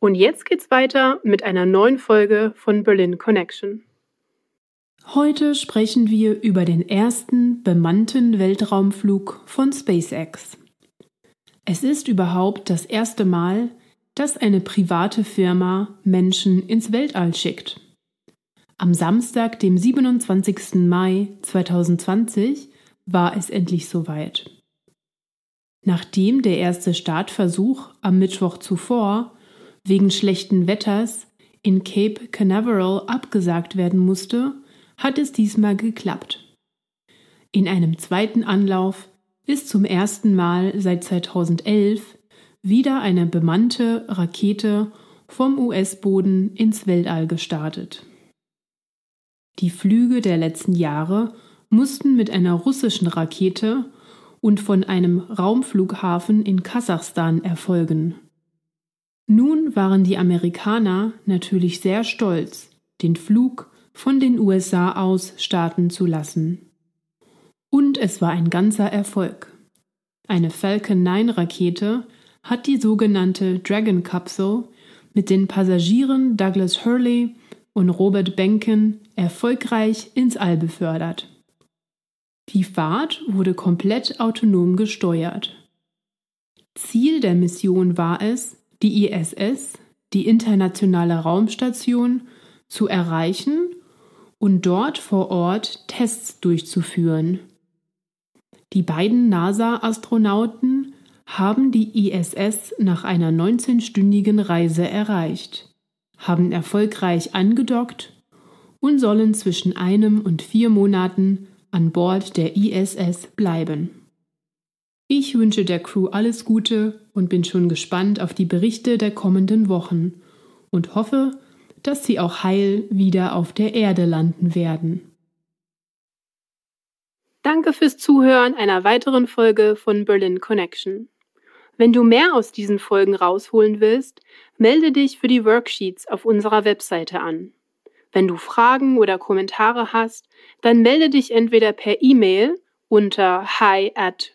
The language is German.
Und jetzt geht's weiter mit einer neuen Folge von Berlin Connection. Heute sprechen wir über den ersten bemannten Weltraumflug von SpaceX. Es ist überhaupt das erste Mal, dass eine private Firma Menschen ins Weltall schickt. Am Samstag, dem 27. Mai 2020, war es endlich soweit. Nachdem der erste Startversuch am Mittwoch zuvor wegen schlechten Wetters in Cape Canaveral abgesagt werden musste, hat es diesmal geklappt. In einem zweiten Anlauf ist zum ersten Mal seit 2011 wieder eine bemannte Rakete vom US-Boden ins Weltall gestartet. Die Flüge der letzten Jahre mussten mit einer russischen Rakete und von einem Raumflughafen in Kasachstan erfolgen. Nun waren die Amerikaner natürlich sehr stolz, den Flug von den USA aus starten zu lassen. Und es war ein ganzer Erfolg. Eine Falcon 9 Rakete hat die sogenannte Dragon Capsule mit den Passagieren Douglas Hurley und Robert Benken erfolgreich ins All befördert. Die Fahrt wurde komplett autonom gesteuert. Ziel der Mission war es, die ISS, die Internationale Raumstation, zu erreichen und dort vor Ort Tests durchzuführen. Die beiden NASA-Astronauten haben die ISS nach einer 19-stündigen Reise erreicht, haben erfolgreich angedockt und sollen zwischen einem und vier Monaten an Bord der ISS bleiben. Ich wünsche der Crew alles Gute und bin schon gespannt auf die Berichte der kommenden Wochen und hoffe, dass sie auch heil wieder auf der Erde landen werden. Danke fürs Zuhören einer weiteren Folge von Berlin Connection. Wenn du mehr aus diesen Folgen rausholen willst, melde dich für die Worksheets auf unserer Webseite an. Wenn du Fragen oder Kommentare hast, dann melde dich entweder per E-Mail unter hi at